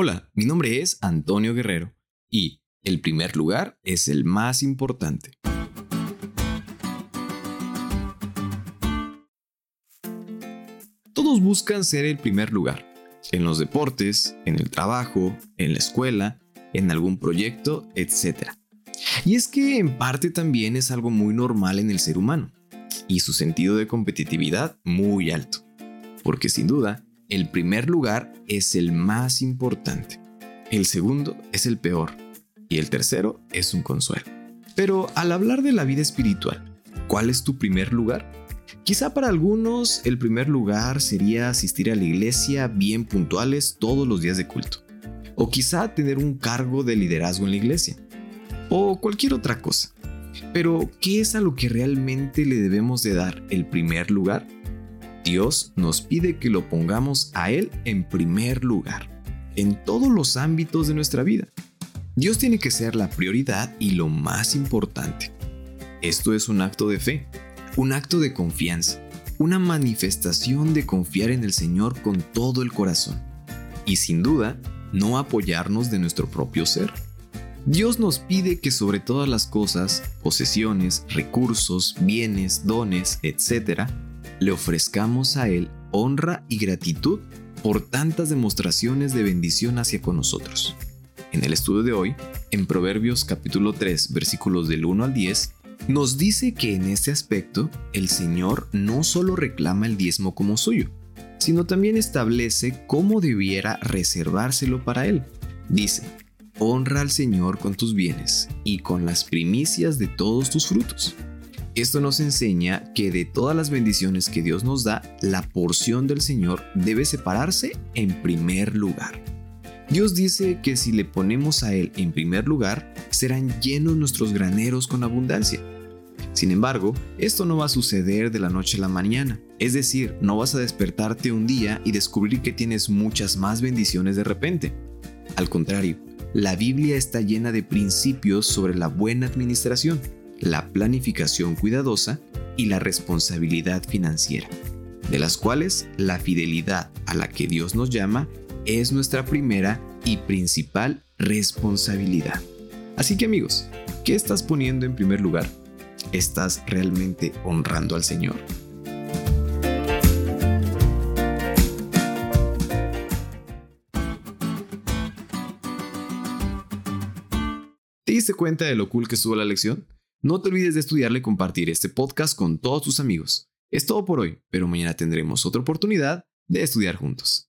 Hola, mi nombre es Antonio Guerrero y el primer lugar es el más importante. Todos buscan ser el primer lugar, en los deportes, en el trabajo, en la escuela, en algún proyecto, etc. Y es que en parte también es algo muy normal en el ser humano, y su sentido de competitividad muy alto, porque sin duda, el primer lugar es el más importante, el segundo es el peor, y el tercero es un consuelo. Pero al hablar de la vida espiritual, ¿cuál es tu primer lugar? Quizá para algunos el primer lugar sería asistir a la iglesia bien puntuales todos los días de culto. O quizá tener un cargo de liderazgo en la iglesia. O cualquier otra cosa. Pero, ¿qué es a lo que realmente le debemos de dar el primer lugar? Dios nos pide que lo pongamos a Él en primer lugar, en todos los ámbitos de nuestra vida. Dios tiene que ser la prioridad y lo más importante. Esto es un acto de fe, un acto de confianza, una manifestación de confiar en el Señor con todo el corazón. Y sin duda, no apoyarnos de nuestro propio ser. Dios nos pide que sobre todas las cosas, posesiones, recursos, bienes, dones, etc., le ofrezcamos a Él honra y gratitud por tantas demostraciones de bendición hacia con nosotros. En el estudio de hoy, en Proverbios capítulo 3, versículos del 1 al 10, nos dice que en este aspecto el Señor no solo reclama el diezmo como suyo, sino también establece cómo debiera reservárselo para Él. Dice, honra al Señor con tus bienes y con las primicias de todos tus frutos. Esto nos enseña que de todas las bendiciones que Dios nos da, la porción del Señor debe separarse en primer lugar. Dios dice que si le ponemos a Él en primer lugar, serán llenos nuestros graneros con abundancia. Sin embargo, esto no va a suceder de la noche a la mañana. Es decir, no vas a despertarte un día y descubrir que tienes muchas más bendiciones de repente. Al contrario, la Biblia está llena de principios sobre la buena administración, la planificación cuidadosa y la responsabilidad financiera, de las cuales la fidelidad a la que Dios nos llama es nuestra primera y principal responsabilidad. Así que amigos, ¿qué estás poniendo en primer lugar? ¿Estás realmente honrando al Señor? ¿Te diste cuenta de lo cool que estuvo la lección? No te olvides de estudiarle y compartir este podcast con todos tus amigos. Es todo por hoy, pero mañana tendremos otra oportunidad de estudiar juntos.